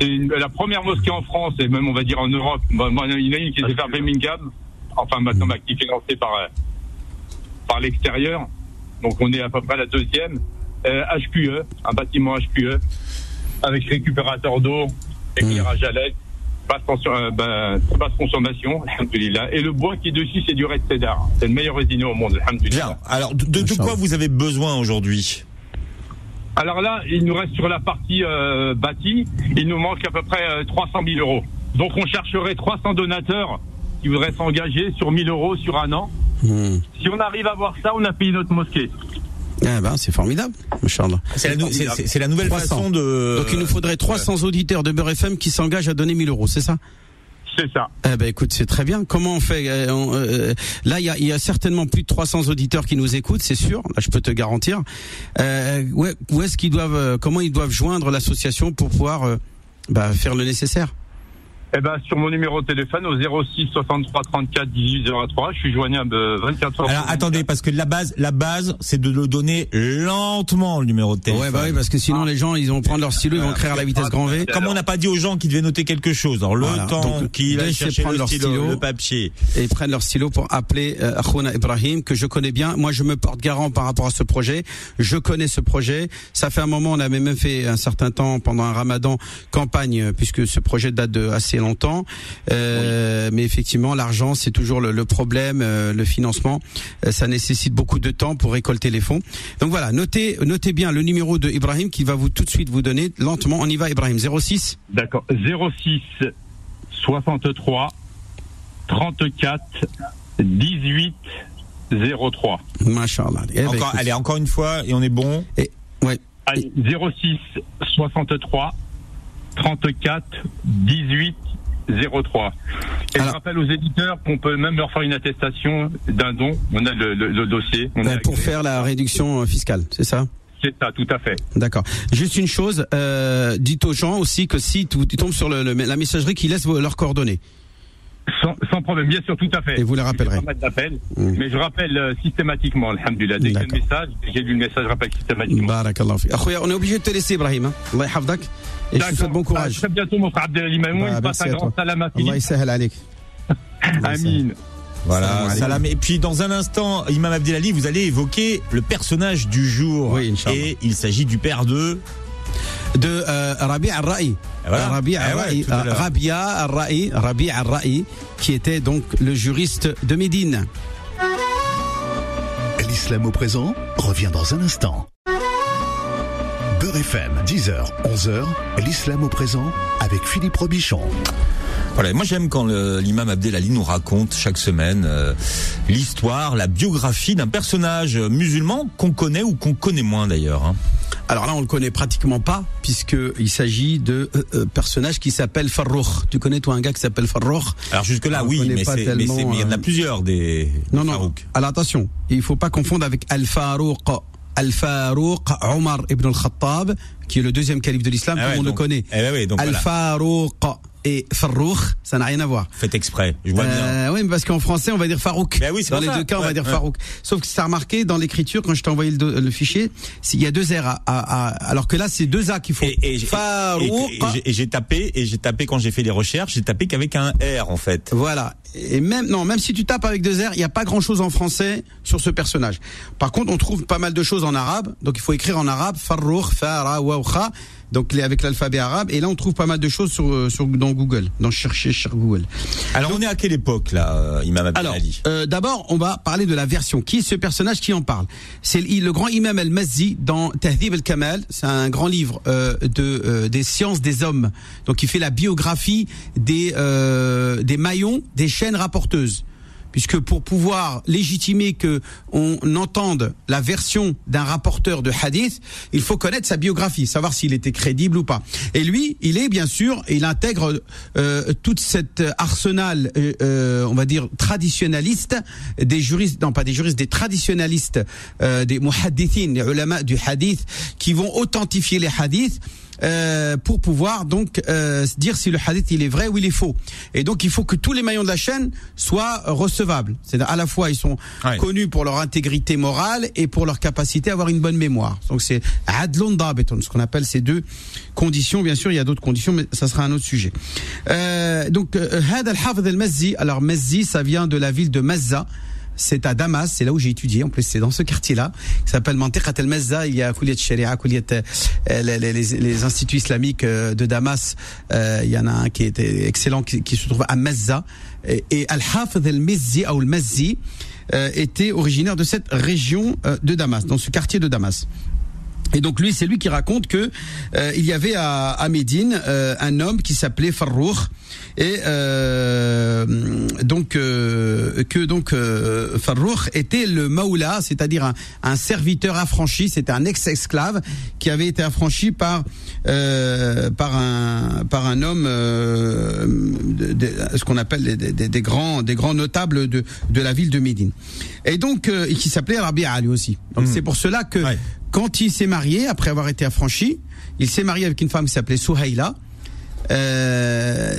C'est la première mosquée en France et même, on va dire, en Europe. il y en a une qui s'est fait à Birmingham enfin maintenant qui est financé par, euh, par l'extérieur. Donc on est à peu près la deuxième. HQE, euh, un bâtiment HQE, avec récupérateur d'eau, éclairage à l'aide, basse, euh, basse consommation, Et le bois qui est dessus, c'est du red cedar. C'est le meilleur résineux au monde, Bien. Alors, de, de, quoi vous avez besoin aujourd'hui? Alors là, il nous reste sur la partie bâtie, il nous manque à peu près 300 000 euros. Donc on chercherait 300 donateurs qui voudraient s'engager sur 1000 euros sur un an. Hmm. Si on arrive à voir ça, on a payé notre mosquée. Eh ben, c'est formidable, C'est la, la, nouvelle façon de. Donc il nous faudrait 300 auditeurs de Beurre FM qui s'engagent à donner 1000 euros, c'est ça? C'est ça. Eh ben écoute, c'est très bien. Comment on fait? Euh, euh, Là, il y a, y a, certainement plus de 300 auditeurs qui nous écoutent, c'est sûr. Là, je peux te garantir. Euh, où est-ce qu'ils doivent, euh, comment ils doivent joindre l'association pour pouvoir bah, faire le nécessaire? Eh ben, sur mon numéro de téléphone au 06 63 34 18 03, je suis joignable 24 heures. Alors attendez, parce que la base, la base, c'est de le donner lentement le numéro de téléphone. Ouais, bah oui, parce que sinon les gens, ils vont prendre leur stylo, ils vont écrire à la vitesse grand V. Comme on n'a pas dit aux gens qu'ils devaient noter quelque chose, alors le temps qu'ils aillent chercher prendre le leur stylo, le papier, et ils prennent leur stylo pour appeler euh, Ibrahim que je connais bien. Moi, je me porte garant par rapport à ce projet. Je connais ce projet. Ça fait un moment, on avait même fait un certain temps pendant un Ramadan campagne, puisque ce projet date de assez longtemps. Euh, Mais effectivement, l'argent, c'est toujours le, le problème, euh, le financement. Euh, ça nécessite beaucoup de temps pour récolter les fonds. Donc voilà, notez, notez bien le numéro de Ibrahim qui va vous tout de suite vous donner lentement. On y va, Ibrahim. 06. D'accord. 06 63 34 18 03. Machallah. Eh ben, encore, allez, encore une fois, et on est bon. Et, ouais. Allez, 06 63 34 18 03. Et Alors, je rappelle aux éditeurs qu'on peut même leur faire une attestation d'un don. On a le, le, le dossier. On ben, pour faire la réduction euh, fiscale, c'est ça? C'est ça, tout à fait. D'accord. Juste une chose, euh, dites aux gens aussi que si tu tombes sur le, la messagerie, qu'ils laissent leurs coordonnées. Sans, sans, problème, bien sûr, tout à fait. Et vous les rappellerez. Mmh. Mais je rappelle euh, systématiquement, alhamdulillah. Dès que j'ai le message, j'ai lu le message, je rappelle systématiquement. Barakallah on est obligé de te laisser, Ibrahim. Hein. Allah. Et je te souhaite bon courage. À très bientôt, mon frère Abdelali Mamoun. Bah, passe un grand salam à Philippe. Allah yisahel alik. Amin. Voilà, salam. Et puis dans un instant, Imam Abdelali, vous allez évoquer le personnage du jour. Oui, Et il s'agit du père de de euh, Rabi al-Ra'i. Voilà. Rabi al-Ra'i, ah ouais, Rabia al-Ra'i, Rabi al-Ra'i, qui était donc le juriste de Médine. L'islam au présent revient dans un instant. Beurre FM, 10h, 11h, l'islam au présent avec Philippe Robichon. Voilà, moi j'aime quand l'imam Abdelali nous raconte chaque semaine euh, l'histoire, la biographie d'un personnage musulman qu'on connaît ou qu'on connaît moins d'ailleurs. Hein. Alors là, on le connaît pratiquement pas, puisqu'il s'agit de euh, euh, personnage qui s'appelle Farrouk. Tu connais toi un gars qui s'appelle Farrouk Alors jusque-là, oui, mais, il y en a plusieurs des Non, non. Alors attention, il faut pas confondre avec Al-Farouk. Al-Farouk Omar ibn al-Khattab, qui est le deuxième calife de l'islam, ah ouais, tout le monde le connaît. Eh ben oui, Al-Farouk et Farouk, ça n'a rien à voir. Faites exprès, je vois euh, bien. Oui, mais parce qu'en français, on va dire Farouk. Ben oui, dans les ça. deux cas, on va dire ouais. Farouk. Sauf que ça a remarqué dans l'écriture, quand je t'ai envoyé le, le, fichier, il y a deux R, à, à, à, alors que là, c'est deux A qu'il faut. Et, et, Farouk. Et, j'ai tapé, et j'ai tapé quand j'ai fait les recherches, j'ai tapé qu'avec un R, en fait. Voilà. Et même, non, même si tu tapes avec deux R, il n'y a pas grand chose en français sur ce personnage. Par contre, on trouve pas mal de choses en arabe. Donc, il faut écrire en arabe, Farouk, Fara, Wawkha. Donc avec l'alphabet arabe. Et là on trouve pas mal de choses sur, sur dans Google dans chercher sur Google. Alors donc, on est à quelle époque là Imam Abdel alors euh, d'abord on va parler de la version. Qui est ce personnage qui en parle? C'est le, le, grand imam al-Mazzi dans Tahdhib al-Kamal. C'est un grand livre euh, de euh, des sciences des hommes. Donc il fait la biographie des euh, des maillons des chaînes rapporteuses puisque pour pouvoir légitimer que on entende la version d'un rapporteur de hadith, il faut connaître sa biographie, savoir s'il était crédible ou pas. Et lui, il est bien sûr, il intègre euh, toute cette arsenal, euh, on va dire traditionnaliste des juristes, non pas des juristes, des traditionnalistes, euh, des muhaddithin, les ulama du hadith, qui vont authentifier les hadiths. Euh, pour pouvoir donc euh, dire si le hadith il est vrai ou il est faux. Et donc il faut que tous les maillons de la chaîne soient recevables. C'est à la fois ils sont ouais. connus pour leur intégrité morale et pour leur capacité à avoir une bonne mémoire. Donc c'est adlon dabeton, ce qu'on appelle ces deux conditions. Bien sûr il y a d'autres conditions, mais ça sera un autre sujet. Euh, donc Had al-Hafid al-Mazzi. Alors Mazzi ça vient de la ville de Mazza c'est à Damas, c'est là où j'ai étudié. En plus, c'est dans ce quartier-là, qui s'appelle Mantiqat el Mazza. Il y a Kouliyat Sharia, Kouliyat, euh, les, instituts islamiques euh, de Damas. Euh, il y en a un qui était excellent, qui, qui se trouve à Mazza. Et, Al-Hafid el-Mizzi, ou al-Mazzi, était originaire de cette région de Damas, dans ce quartier de Damas. Et donc lui, c'est lui qui raconte que euh, il y avait à, à Médine euh, un homme qui s'appelait Farrouk et euh, donc que donc euh, Farrouk était le maoula, c'est-à-dire un, un, serviteur affranchi, c'était un ex-esclave qui avait été affranchi par par un par un homme ce qu'on appelle des, grands, des grands notables de, de la ville de Médine. Et donc, qui s'appelait Rabia lui aussi. Donc hmm. c'est pour cela que quand il s'est marié, après avoir été affranchi, il s'est marié avec une femme qui s'appelait Souhaïla. Euh,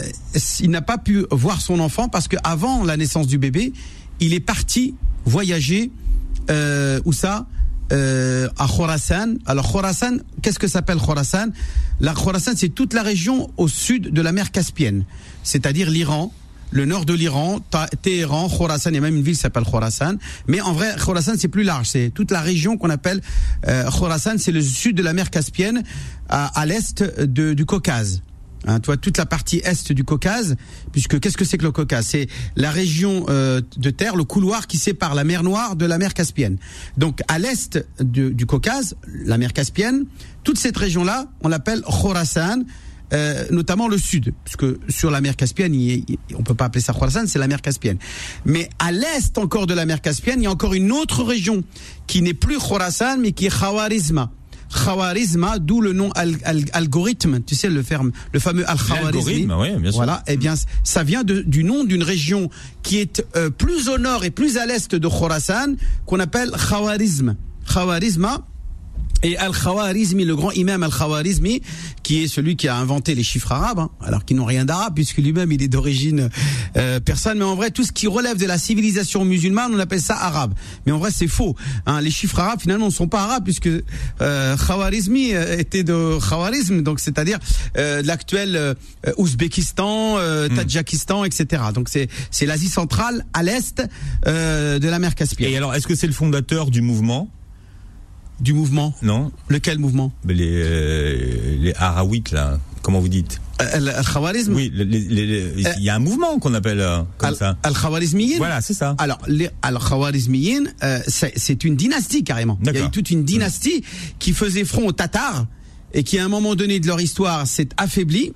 il n'a pas pu voir son enfant parce que avant la naissance du bébé, il est parti voyager euh, où ça euh, à Khorasan. Alors Khorasan, qu'est-ce que s'appelle Khorasan La Khorasan, c'est toute la région au sud de la mer Caspienne, c'est-à-dire l'Iran, le nord de l'Iran, Téhéran, Khorasan, il y a même une ville qui s'appelle Khorasan. Mais en vrai, Khorasan, c'est plus large. C'est toute la région qu'on appelle euh, Khorasan, c'est le sud de la mer Caspienne, à, à l'est du Caucase. Hein, tu vois, toute la partie est du Caucase, puisque qu'est-ce que c'est que le Caucase? C'est la région euh, de terre, le couloir qui sépare la mer Noire de la mer Caspienne. Donc à l'est du Caucase, la mer Caspienne, toute cette région-là, on l'appelle Khorasan, euh, notamment le sud, puisque sur la mer Caspienne, il, on peut pas appeler ça Khorasan, c'est la mer Caspienne. Mais à l'est encore de la mer Caspienne, il y a encore une autre région qui n'est plus Khorasan, mais qui est Khawarizma. Khawarizma, d'où le nom algorithme, tu sais le, ferme, le fameux al-Khawarizmi. Oui, bien sûr. Voilà, eh bien ça vient de, du nom d'une région qui est euh, plus au nord et plus à l'est de Khorasan, qu'on appelle Khawarizm. Khawarizma, et Al-Khawarizmi, le grand imam Al-Khawarizmi, qui est celui qui a inventé les chiffres arabes, hein, alors qu'ils n'ont rien d'arabe, puisque lui-même il est d'origine euh, persane, mais en vrai, tout ce qui relève de la civilisation musulmane, on appelle ça arabe. Mais en vrai, c'est faux. Hein. Les chiffres arabes, finalement, ne sont pas arabes, puisque euh, Khawarizmi euh, était de Khawarizm, donc c'est-à-dire euh, l'actuel euh, Ouzbékistan, euh, hmm. Tadjikistan, etc. Donc c'est c'est l'Asie centrale à l'est de la mer Caspienne. Et alors, est-ce que c'est le fondateur du mouvement? Du mouvement Non. Lequel mouvement Les euh, les Arawites là, comment vous dites Al-Khawarizm Oui, il y a un mouvement qu'on appelle euh, comme ça. Al-Khawarizmiyin Voilà, c'est ça. Alors, les Al-Khawarizmiyin, euh, c'est une dynastie carrément. Il y a eu toute une dynastie qui faisait front aux Tatars et qui à un moment donné de leur histoire s'est affaiblie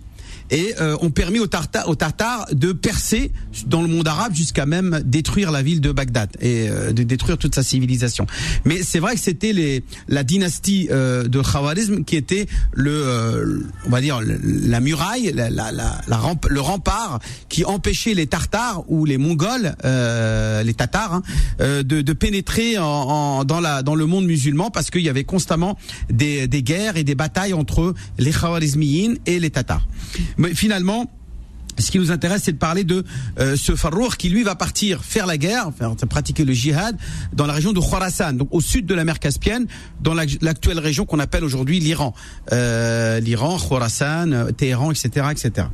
et euh, ont permis aux Tartars, aux Tartares de percer dans le monde arabe jusqu'à même détruire la ville de Bagdad et euh, de détruire toute sa civilisation. Mais c'est vrai que c'était les la dynastie euh, de Khawarizm qui était le euh, on va dire la muraille, la, la, la, la le rempart qui empêchait les Tartares ou les Mongols, les Tatars, hein, de, de, pénétrer en, en, dans la dans le monde musulman parce qu'il y avait constamment des, des guerres et des batailles entre les Khawarizmiyin et les Tatars. Mais finalement, ce qui nous intéresse, c'est de parler de euh, ce Farouk qui lui va partir faire la guerre, enfin, pratiquer le djihad dans la région de Khorasan, donc au sud de la mer Caspienne, dans l'actuelle région qu'on appelle aujourd'hui l'Iran, euh, l'Iran, Khorasan, euh, Téhéran, etc., etc.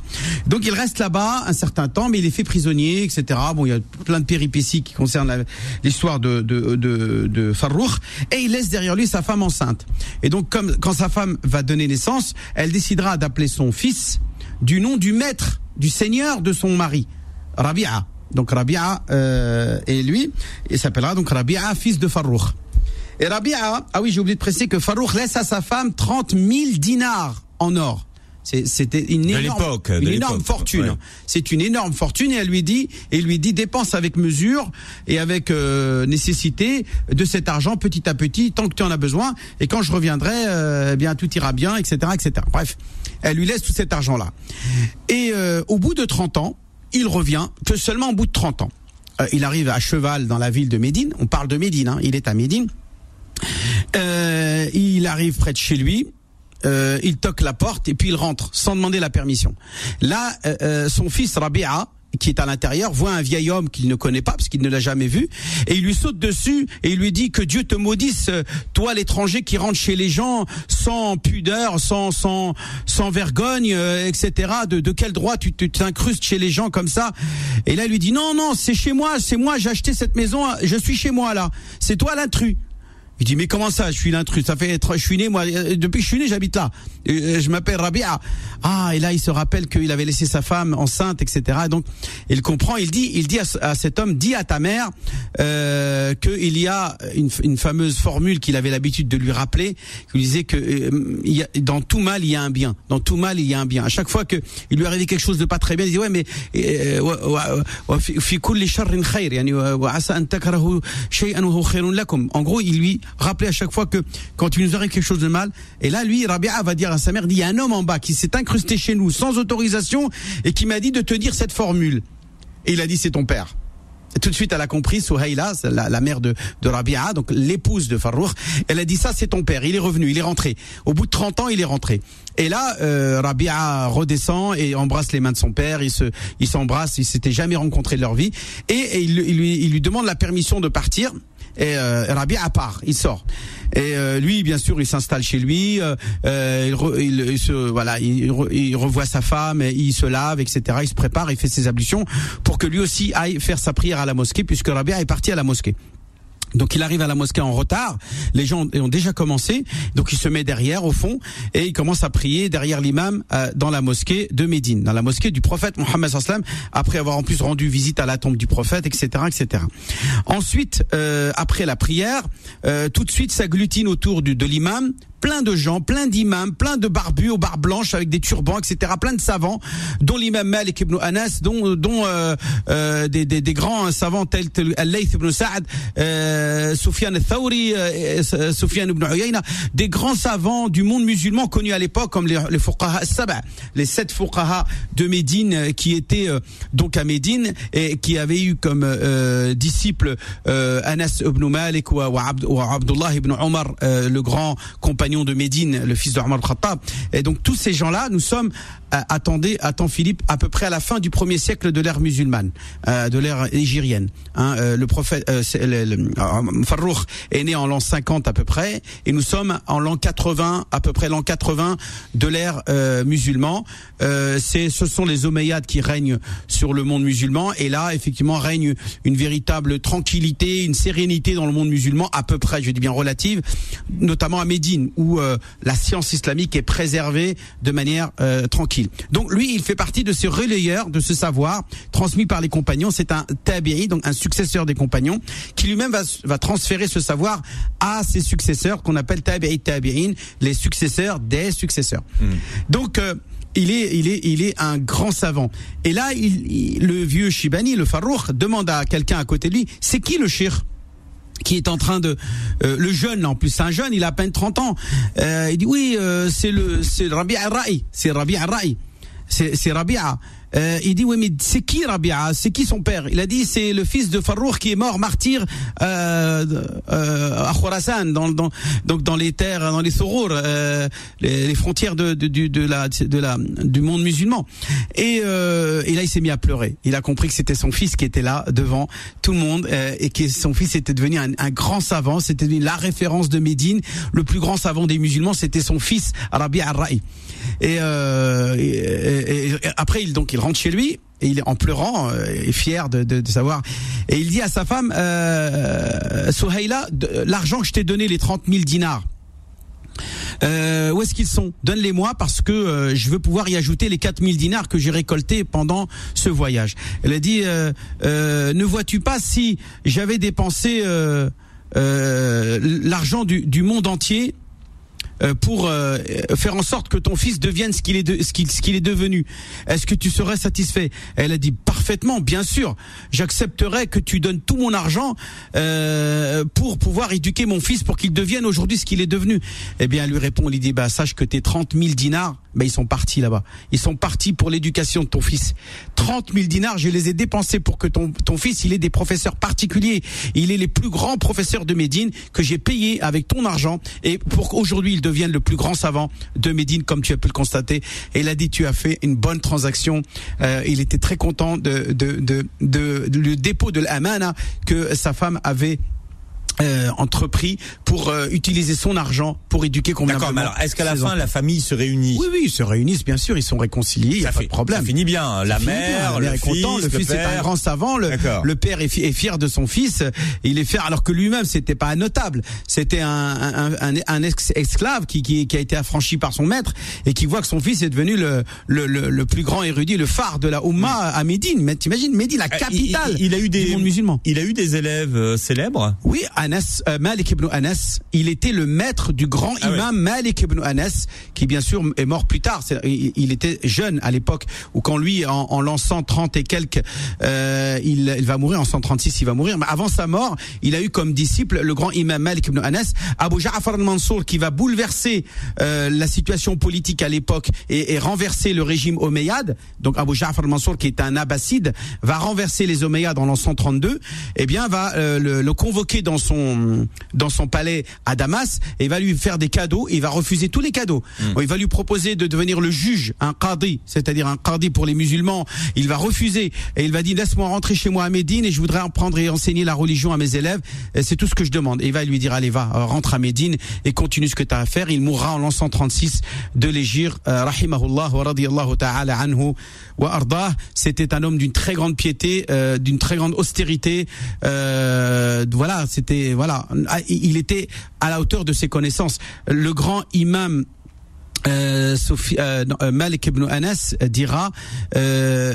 Donc il reste là-bas un certain temps, mais il est fait prisonnier, etc. Bon, il y a plein de péripéties qui concernent l'histoire de, de, de, de Farouk, et il laisse derrière lui sa femme enceinte. Et donc, comme quand sa femme va donner naissance, elle décidera d'appeler son fils du nom du maître, du seigneur de son mari, Rabia. Donc Rabia euh, et lui, il s'appellera donc Rabia, fils de Farouk. Et Rabia, ah oui, j'ai oublié de préciser que Farouk laisse à sa femme 30 000 dinars en or. C'était une énorme, une énorme fortune. C'est une énorme fortune et elle lui dit, et lui dit dépense avec mesure et avec euh, nécessité de cet argent petit à petit tant que tu en as besoin et quand je reviendrai, euh, eh bien tout ira bien, etc., etc. Bref, elle lui laisse tout cet argent là. Et euh, au bout de 30 ans, il revient que seulement au bout de 30 ans. il arrive à cheval dans la ville de Médine. On parle de Médine, hein, il est à Médine. il arrive près de chez lui euh, il toque la porte et puis il rentre sans demander la permission. Là, euh, euh, son fils Rabia, qui est à l'intérieur, voit un vieil homme qu'il ne connaît pas parce qu'il ne l'a jamais vu et il lui saute dessus et il lui dit que Dieu te maudisse toi l'étranger qui rentre chez les gens sans pudeur, sans sans sans vergogne, etc. De, de quel droit tu t'incrustes chez les gens comme ça? Et là il lui dit non non c'est chez moi, c'est moi j'ai acheté cette maison, je suis chez moi là, c'est toi l'intrus. Il dit mais comment ça je suis l'intrus? Ça fait je suis né moi euh, depuis que je suis né j'habite là. Euh, je m'appelle Rabia. Ah et là il se rappelle qu'il avait laissé sa femme enceinte etc donc il comprend il dit il dit à, cet homme dis à ta mère euh, qu'il y a une, une fameuse formule qu'il avait l'habitude de lui rappeler qui disait que euh, il y a, dans tout mal il y a un bien. Dans tout mal il y a un bien. À chaque fois que il lui arrivait quelque chose de pas très bien il dit ouais mais en gros il lui rappeler à chaque fois que quand tu nous arrive quelque chose de mal, et là, lui, Rabia va dire à sa mère, il y a un homme en bas qui s'est incrusté chez nous sans autorisation et qui m'a dit de te dire cette formule. Et il a dit, c'est ton père. Tout de suite, elle a compris, Souhaïla, la, la mère de, Rabia, donc l'épouse de Farouk, elle a dit ça, c'est ton père. Il est revenu, il est rentré. Au bout de 30 ans, il est rentré. Et là, euh, Rabia redescend et embrasse les mains de son père. Ils se, ils s'embrassent. Ils s'étaient jamais rencontrés de leur vie. Et, il, il lui demande la permission de partir. Et euh, Rabia part, il sort. Et euh, lui, bien sûr, il s'installe chez lui. Euh, il, se, voilà, il, il, revoit sa femme, il se lave, etc. Il se prépare, il fait ses ablutions pour que lui aussi aille faire sa prière à la mosquée, puisque Rabia est parti à la mosquée. Donc il arrive à la mosquée en retard, les gens ont déjà commencé, donc il se met derrière au fond et il commence à prier derrière l'imam euh, dans la mosquée de Médine, dans la mosquée du prophète Mohammed sallam après avoir en plus rendu visite à la tombe du prophète, etc., etc. Ensuite, euh, après la prière, euh, tout de suite s'agglutine autour du, de l'imam plein de gens, plein d'imams, plein de barbus aux barbes blanches avec des turbans, etc. Plein de savants, dont l'imam Malik ibn Anas, dont, euh, euh, des, des, des, grands savants tels que Al-Layth ibn Sa'ad, euh, Sufyan al-Thawri, euh, euh, ibn Uyayna, des grands savants du monde musulman connus à l'époque comme les, les fuqaha Saba, les sept fuqaha de Médine euh, qui étaient donc à Médine et qui avaient eu comme disciples Anas ibn Malik ou, ou Abdullah ibn Omar, le grand compagnon de Médine, le fils de Omar Khattab. Et donc tous ces gens-là, nous sommes euh, attendez, attends Philippe, à peu près à la fin du premier siècle de l'ère musulmane, euh, de l'ère égirienne. Hein, euh, le prophète euh, Farouk est né en l'an 50 à peu près, et nous sommes en l'an 80, à peu près l'an 80 de l'ère musulman. c'est, ce sont les Omeyyades qui règnent sur le monde musulman, et là effectivement règne une véritable tranquillité, une sérénité dans le monde musulman, à peu près, je dis bien relative, notamment à Médine, où la science islamique est préservée de manière tranquille. Donc lui, il fait partie de ces relayeurs de ce savoir transmis par les compagnons. C'est un tabi'i, donc un successeur des compagnons, qui lui-même va, va transférer ce savoir à ses successeurs qu'on appelle tabi'i tabi'in, les successeurs des successeurs. Hmm. Donc euh, il est, il est, il est un grand savant. Et là, il, le vieux Shibani, le Farouk, demande à quelqu'un à côté de lui, c'est qui le shir? Qui est en train de euh, le jeune en plus c'est un jeune il a à peine 30 ans. Euh, il dit oui euh, c'est le c'est Rabi Ar-Ra'i c'est Rabi c'est c'est Rabi'a euh, il dit oui mais c'est qui Rabia? C'est qui son père? Il a dit c'est le fils de Farouk qui est mort martyr euh, euh, à Khorasan dans, dans donc dans les terres dans les Sorour euh, les, les, frontières de, de, de, la de la du monde musulman. Et, euh, et là il s'est mis à pleurer. Il a compris que c'était son fils qui était là devant tout le monde euh, et que son fils était devenu un, un grand savant, c'était la référence de Médine, le plus grand savant des musulmans, c'était son fils Rabia Ar-Ra'i. Et, et, et, après il donc rentre chez lui et il est en pleurant euh, et fier de, savoir. Et il dit à sa femme, euh, l'argent que je t'ai donné, les 30 000 dinars, euh, où est-ce qu'ils sont? Donne-les-moi parce que euh, je veux pouvoir y ajouter les 4000 dinars que j'ai récoltés pendant ce voyage. Elle a dit, ne vois-tu pas si j'avais dépensé l'argent du, monde entier pour euh, faire en sorte que ton fils devienne ce qu'il est, de, ce qu'il, est devenu. Est-ce que tu serais satisfait? Elle a dit parfaitement, bien sûr. J'accepterais que tu donnes tout mon argent euh, pour pouvoir éduquer mon fils pour qu'il devienne aujourd'hui ce qu'il est devenu. Eh bien, elle lui répond, dit bah sache que tes 30 000 dinars, bah ils sont partis là-bas. Ils sont partis pour l'éducation de ton fils. 30 000 dinars, je les ai dépensés pour que ton ton fils, il ait des professeurs particuliers. Il est les plus grands professeurs de Médine que j'ai payés avec ton argent et pour qu'aujourd'hui il devienne le plus grand savant de Médine, comme tu as pu le constater. Et il a dit, tu as fait une bonne transaction. Euh, il était très content de, de, de, de, de le dépôt de l'amana que sa femme avait euh, entrepris pour euh, utiliser son argent pour éduquer convenablement. D'accord, mais alors est-ce qu'à la fin la famille se réunit? Oui, oui, ils se réunissent bien sûr, ils sont réconciliés, il y a pas de problème. Ça finit bien, la mère, le, est fils, content, le, fils est un grand savant, le, le père est, est, fier de son fils, il est fier alors que lui-même c'était pas un notable, c'était un, un, un, un esclave qui, qui, qui, a été affranchi par son maître et qui voit que son fils est devenu le, le, plus grand érudit, le phare de la Oumma à Médine. Mais t'imagines Médine, la capitale il, il, a eu des, du monde musulman. Il a eu des élèves euh, célèbres? Oui, à Anas, euh, Malik ibn Anas, il était le maître du grand ah imam Malik ibn Anas, qui bien sûr est mort plus tard. il, était jeune à l'époque où quand lui, en, lançant 30 et quelques, euh, il, il, va mourir en 136, il va mourir. Mais avant sa mort, il a eu comme disciple le grand imam Malik ibn Anas, Abu Ja'far al-Mansour, qui va bouleverser euh, la situation politique à l'époque et, et, renverser le régime omeyyade. Donc Abu Ja'far al-Mansour, qui est un abbasside, va renverser les omeyyades en l'an 132. Eh bien, va euh, le, le, convoquer dans son dans son palais à Damas et va lui faire des cadeaux. il va refuser tous les cadeaux. Hmm. Il va lui proposer de devenir le juge, un qadi, c'est-à-dire un qadi pour les musulmans. Il va refuser et il va dire laisse-moi rentrer chez moi à Médine et je voudrais apprendre et enseigner la religion à mes élèves. C'est tout ce que je demande. Et il va lui dire allez va, rentre à Médine et continue ce que tu as à faire. Il mourra en l'an 136 de l'Égir, euh, rahimahullah wa radiyallahu ta'ala anhu wa ardah. C'était un homme d'une très grande piété, euh, d'une très grande austérité. Euh, voilà, c'était voilà, ah, il était à la hauteur de ses connaissances. Le grand imam euh, euh, euh, Malik ibn Anas dira la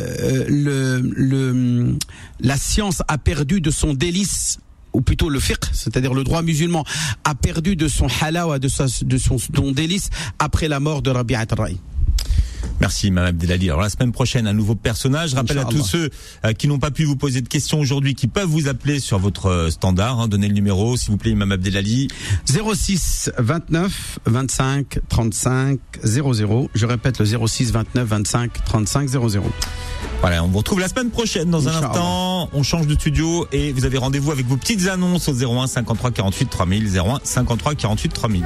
science a perdu de son délice ou plutôt le fiqh, c'est-à-dire le droit musulman, a perdu de son halawa, de, son délice après la mort de Rabi'at al-Ra'i. Merci, Mme Abdelali. Alors la semaine prochaine, un nouveau personnage. Je rappelle à tous ceux euh, qui n'ont pas pu vous poser de questions aujourd'hui, qui peuvent vous appeler sur votre euh, standard. Hein. Donnez le numéro, s'il vous plaît, Mme Abdelali. 06 29 25 35 00. Je répète le 06 29 25 35 00. Voilà, on vous retrouve la semaine prochaine dans un instant. On change de studio et vous avez rendez-vous avec vos petites annonces au 01 53 48 3000 01 53 48 3000.